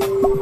Hmph!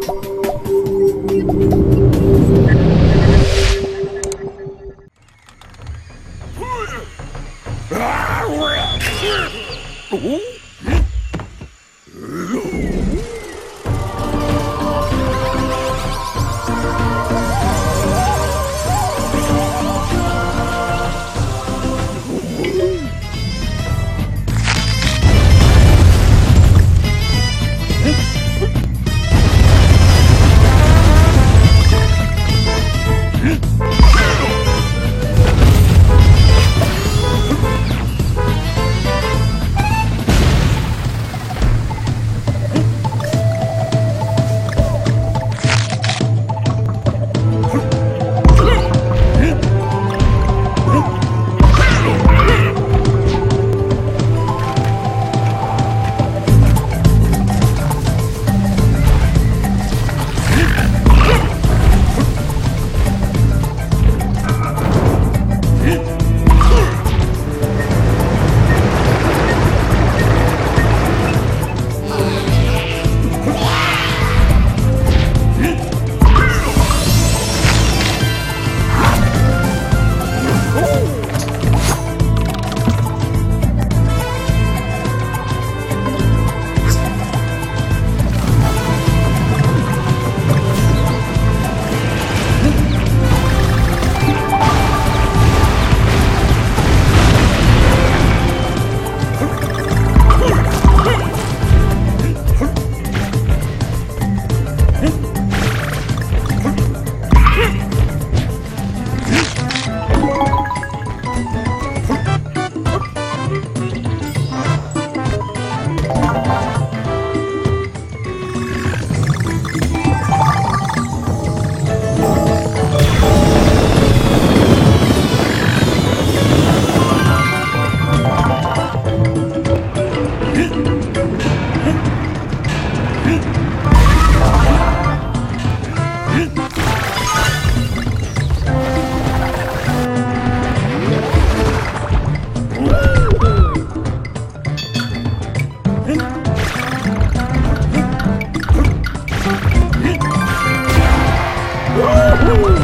Woo!